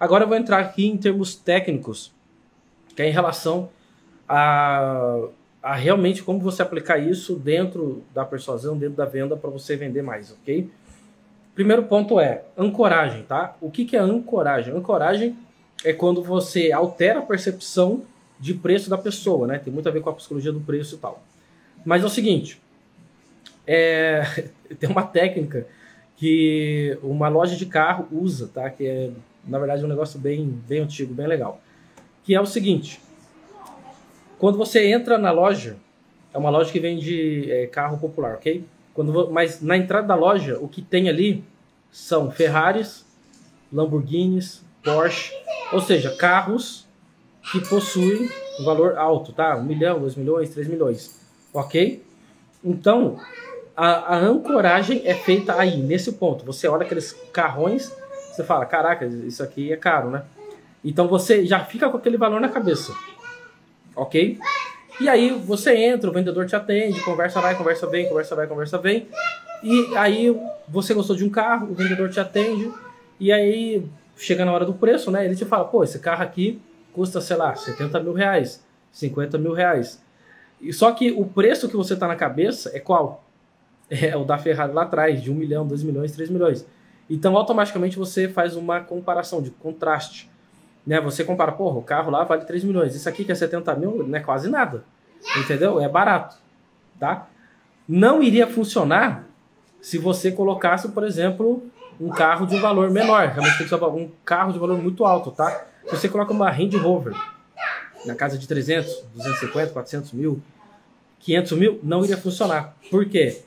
Agora eu vou entrar aqui em termos técnicos, que é em relação a, a realmente como você aplicar isso dentro da persuasão, dentro da venda para você vender mais, ok? Primeiro ponto é ancoragem, tá? O que, que é ancoragem? Ancoragem é quando você altera a percepção de preço da pessoa, né? Tem muito a ver com a psicologia do preço e tal. Mas é o seguinte, é, tem uma técnica que uma loja de carro usa, tá? Que é, na verdade, um negócio bem, bem antigo, bem legal. Que é o seguinte, quando você entra na loja, é uma loja que vende é, carro popular, ok? Quando, mas na entrada da loja, o que tem ali são Ferraris, Lamborghinis, Porsche, ou seja, carros que possuem um valor alto, tá? Um milhão, dois milhões, três milhões, ok? Então, a, a, ancoragem é feita aí, nesse ponto. Você olha aqueles carrões, você fala, caraca, isso aqui é caro, né? Então você já fica com aquele valor na cabeça, ok? E aí você entra, o vendedor te atende, conversa vai, conversa vem, conversa vai, conversa vem. E aí você gostou de um carro, o vendedor te atende, e aí chega na hora do preço, né? Ele te fala, pô, esse carro aqui custa, sei lá, 70 mil reais, 50 mil reais. E só que o preço que você tá na cabeça é qual? É o da Ferrari lá atrás, de 1 milhão, 2 milhões, 3 milhões. Então automaticamente você faz uma comparação de contraste né? Você compara, porra, o carro lá vale 3 milhões, isso aqui que é 70 mil não é quase nada, entendeu? É barato, tá? Não iria funcionar se você colocasse, por exemplo, um carro de um valor menor, realmente tem que ser um carro de valor muito alto, tá? Se você coloca uma Range Rover na casa de 300, 250, 400 mil, 500 mil, não iria funcionar. Por quê?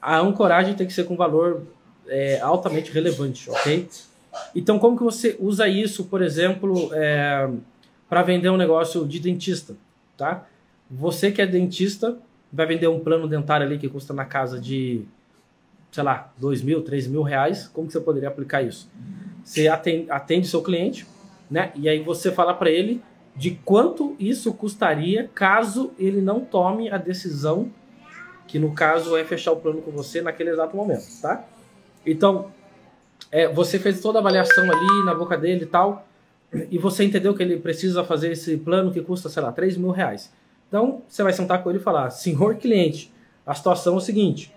A ancoragem tem que ser com valor é, altamente relevante, ok? Então, como que você usa isso, por exemplo, é, para vender um negócio de dentista, tá? Você que é dentista vai vender um plano dentário ali que custa na casa de, sei lá, dois mil, três mil reais. Como que você poderia aplicar isso? Você atende, atende seu cliente, né? E aí você fala para ele de quanto isso custaria caso ele não tome a decisão que no caso é fechar o plano com você naquele exato momento, tá? Então, é, você fez toda a avaliação ali na boca dele e tal, e você entendeu que ele precisa fazer esse plano que custa, sei lá, 3 mil reais. Então, você vai sentar com ele e falar, senhor cliente, a situação é o seguinte,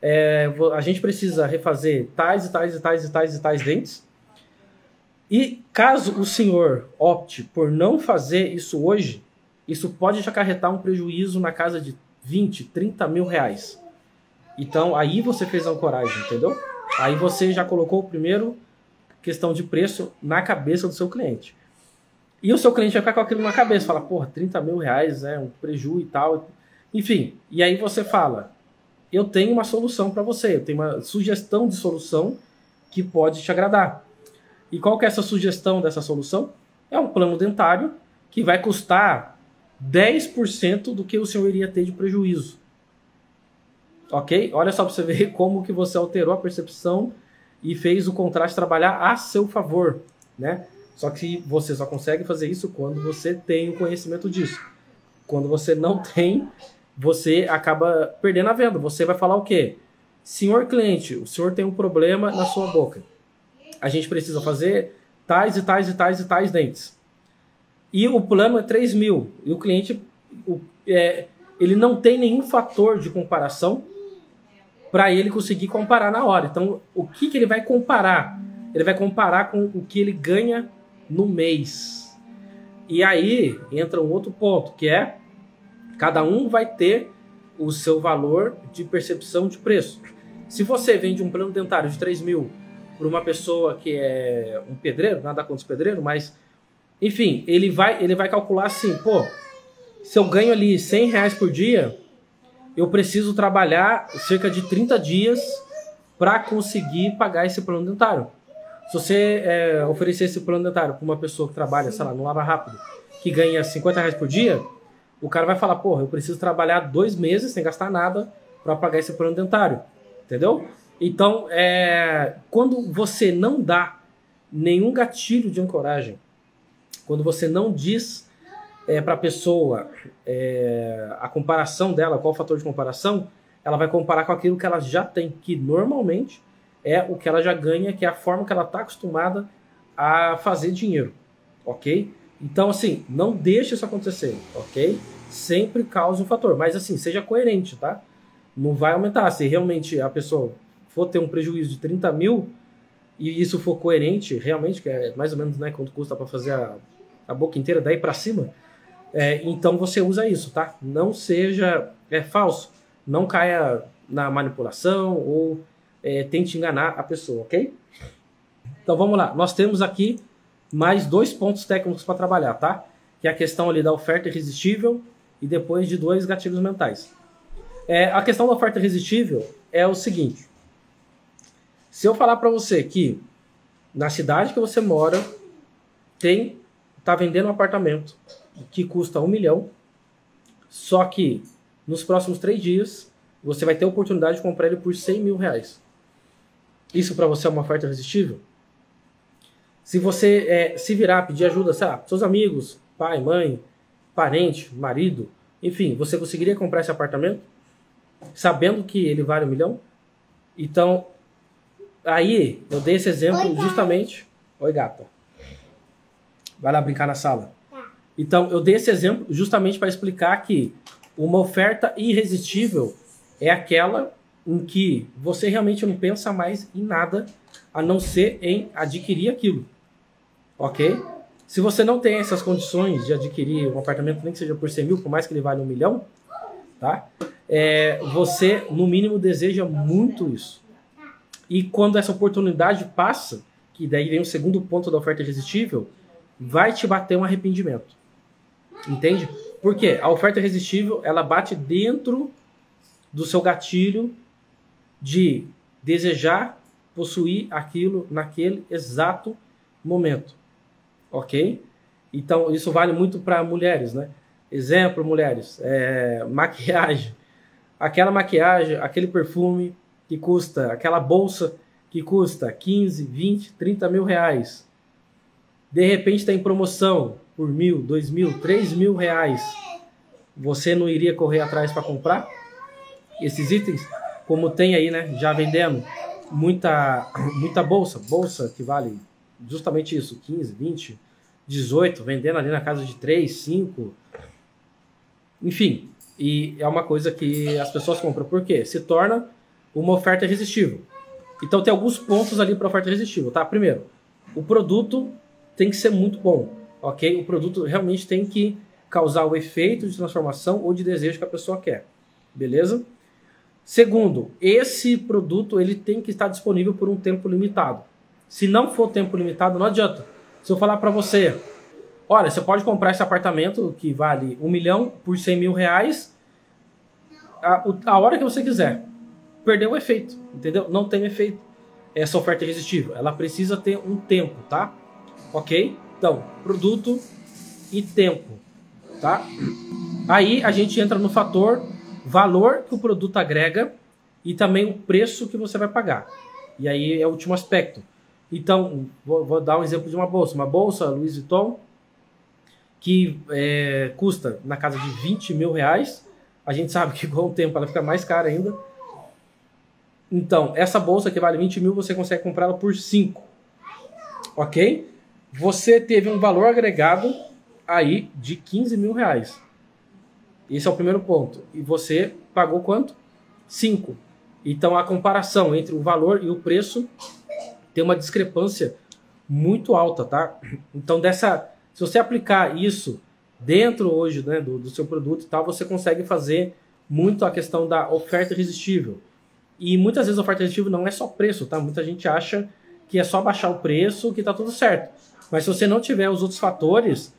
é, a gente precisa refazer tais e tais e tais e tais e tais dentes, e caso o senhor opte por não fazer isso hoje, isso pode te acarretar um prejuízo na casa de 20, 30 mil reais. Então, aí você fez a ancoragem, entendeu? Aí você já colocou o primeiro questão de preço na cabeça do seu cliente. E o seu cliente vai ficar com aquilo na cabeça, fala, porra, 30 mil reais é um prejuízo e tal. Enfim, e aí você fala, eu tenho uma solução para você, eu tenho uma sugestão de solução que pode te agradar. E qual que é essa sugestão dessa solução? É um plano dentário que vai custar 10% do que o senhor iria ter de prejuízo. Ok? Olha só para você ver como que você alterou a percepção e fez o contraste trabalhar a seu favor, né? Só que você só consegue fazer isso quando você tem o conhecimento disso. Quando você não tem, você acaba perdendo a venda. Você vai falar o quê? Senhor cliente, o senhor tem um problema na sua boca. A gente precisa fazer tais e tais e tais e tais dentes. E o plano é 3 mil. E o cliente, o, é, ele não tem nenhum fator de comparação para ele conseguir comparar na hora. Então, o que, que ele vai comparar? Ele vai comparar com o que ele ganha no mês. E aí entra um outro ponto, que é cada um vai ter o seu valor de percepção de preço. Se você vende um plano dentário de 3 mil para uma pessoa que é um pedreiro, nada contra os pedreiros, mas enfim, ele vai, ele vai calcular assim, pô, se eu ganho ali 100 reais por dia, eu preciso trabalhar cerca de 30 dias para conseguir pagar esse plano dentário. Se você é, oferecer esse plano dentário para uma pessoa que trabalha, sei lá, no Lava Rápido, que ganha 50 reais por dia, o cara vai falar, porra, eu preciso trabalhar dois meses sem gastar nada para pagar esse plano dentário. Entendeu? Então, é, quando você não dá nenhum gatilho de ancoragem, quando você não diz é, para a pessoa é, a comparação dela, qual o fator de comparação, ela vai comparar com aquilo que ela já tem, que normalmente é o que ela já ganha, que é a forma que ela está acostumada a fazer dinheiro, ok? Então, assim, não deixe isso acontecer, ok? Sempre cause um fator, mas assim, seja coerente, tá? Não vai aumentar. Se realmente a pessoa for ter um prejuízo de 30 mil e isso for coerente, realmente, que é mais ou menos né, quanto custa para fazer a, a boca inteira, daí para cima, é, então você usa isso, tá? Não seja é, falso, não caia na manipulação ou é, tente enganar a pessoa, ok? Então vamos lá, nós temos aqui mais dois pontos técnicos para trabalhar, tá? Que é a questão ali da oferta irresistível e depois de dois gatilhos mentais. É, a questão da oferta irresistível é o seguinte: se eu falar para você que na cidade que você mora tem tá vendendo um apartamento que custa um milhão, só que nos próximos três dias você vai ter a oportunidade de comprar ele por 100 mil reais. Isso para você é uma oferta irresistível? Se você é, se virar, pedir ajuda, sabe, seus amigos, pai, mãe, parente, marido, enfim, você conseguiria comprar esse apartamento sabendo que ele vale um milhão? Então, aí eu dei esse exemplo Oi, justamente. Oi, gata. Vai lá brincar na sala. Então, eu dei esse exemplo justamente para explicar que uma oferta irresistível é aquela em que você realmente não pensa mais em nada a não ser em adquirir aquilo ok? Se você não tem essas condições de adquirir um apartamento, nem que seja por 100 mil, por mais que ele valha um milhão, tá? É, você, no mínimo, deseja muito isso. E quando essa oportunidade passa, que daí vem o segundo ponto da oferta irresistível, vai te bater um arrependimento. Entende? Porque a oferta irresistível, ela bate dentro do seu gatilho de desejar possuir aquilo naquele exato momento ok? Então, isso vale muito para mulheres, né? Exemplo, mulheres, é, maquiagem. Aquela maquiagem, aquele perfume que custa, aquela bolsa que custa 15, 20, 30 mil reais. De repente está em promoção por mil, dois mil, três mil reais. Você não iria correr atrás para comprar esses itens? Como tem aí, né? Já vendendo muita, muita bolsa, bolsa que vale justamente isso, 15, 20, 18, vendendo ali na casa de 3, 5. Enfim, e é uma coisa que as pessoas compram. Por quê? Se torna uma oferta irresistível. Então tem alguns pontos ali para oferta irresistível, tá? Primeiro, o produto tem que ser muito bom, ok? O produto realmente tem que causar o efeito de transformação ou de desejo que a pessoa quer, beleza? Segundo, esse produto ele tem que estar disponível por um tempo limitado. Se não for tempo limitado, não adianta. Se eu falar para você, olha, você pode comprar esse apartamento que vale um milhão por 100 mil reais a, a hora que você quiser. Perdeu o efeito, entendeu? Não tem efeito essa oferta irresistível. Ela precisa ter um tempo, tá? Ok? Então, produto e tempo, tá? Aí a gente entra no fator valor que o produto agrega e também o preço que você vai pagar. E aí é o último aspecto. Então, vou, vou, dar um exemplo de uma bolsa. Uma bolsa Louis Vuitton que é, custa na casa de 20 mil reais. A gente sabe que com o tempo ela fica mais cara ainda. Então, essa bolsa que vale 20 mil, você consegue comprá-la por 5. Ok? Você teve um valor agregado aí de 15 mil reais. Esse é o primeiro ponto. E você pagou quanto? 5. Então, a comparação entre o valor e o preço tem uma discrepância muito alta, tá? Então, dessa, se você aplicar isso dentro hoje né, do, do seu produto e tal, você consegue fazer muito a questão da oferta irresistível. E muitas vezes a oferta irresistível não é só preço, tá? Muita gente acha que é só baixar o preço que tá tudo certo. Mas se você não tiver os outros fatores,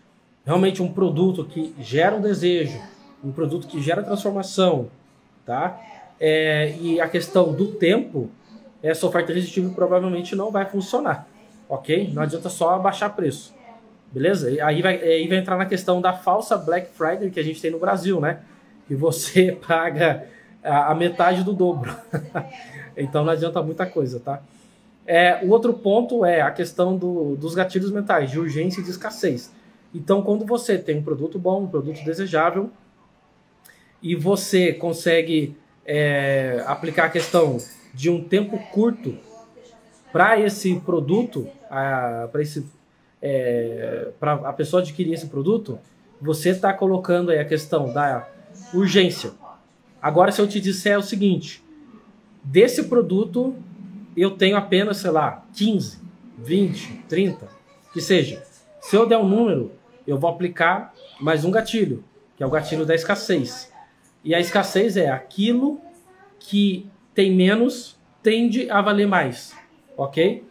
realmente um produto que gera um desejo, um produto que gera transformação, tá? É, e a questão do tempo, essa oferta irresistível provavelmente não vai funcionar, ok? Não adianta só abaixar preço, beleza? E aí vai, aí vai entrar na questão da falsa Black Friday que a gente tem no Brasil, né? Que você paga a, a metade do dobro. então não adianta muita coisa, tá? É, o outro ponto é a questão do, dos gatilhos mentais, de urgência e de escassez. Então, quando você tem um produto bom, um produto desejável, e você consegue é, aplicar a questão de um tempo curto para esse produto, para esse é, para a pessoa adquirir esse produto, você está colocando aí a questão da urgência. Agora, se eu te disser o seguinte, desse produto eu tenho apenas, sei lá, 15, 20, 30, que seja. Se eu der um número, eu vou aplicar mais um gatilho, que é o gatilho da escassez. E a escassez é aquilo que tem menos tende a valer mais, ok?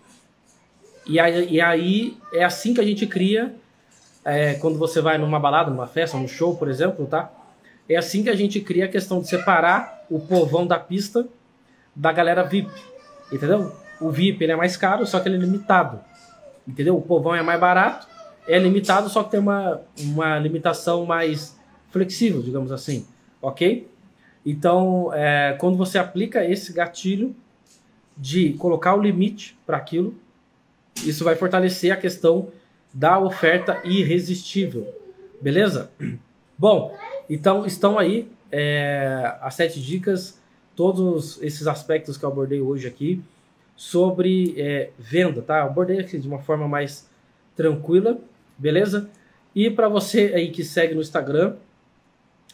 E aí, e aí é assim que a gente cria, é, quando você vai numa balada, numa festa, num show, por exemplo, tá? É assim que a gente cria a questão de separar o povão da pista da galera VIP, entendeu? O VIP ele é mais caro, só que ele é limitado, entendeu? O povão é mais barato, é limitado, só que tem uma, uma limitação mais flexível, digamos assim, ok? Então, é, quando você aplica esse gatilho de colocar o limite para aquilo, isso vai fortalecer a questão da oferta irresistível, beleza? Bom, então estão aí é, as sete dicas, todos esses aspectos que eu abordei hoje aqui sobre é, venda, tá? Eu abordei aqui de uma forma mais tranquila, beleza? E para você aí que segue no Instagram,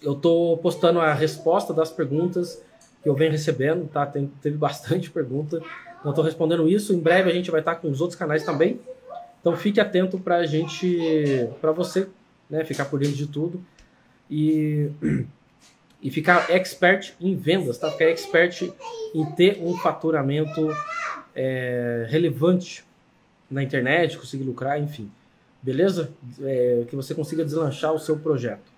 eu tô postando a resposta das perguntas que eu venho recebendo, tá? Tem, teve bastante pergunta. Então, estou respondendo isso. Em breve a gente vai estar com os outros canais também. Então, fique atento para a gente, para você, né, ficar por dentro de tudo e, e ficar expert em vendas, tá? Ficar expert em ter um faturamento é, relevante na internet, conseguir lucrar, enfim. Beleza? É, que você consiga deslanchar o seu projeto.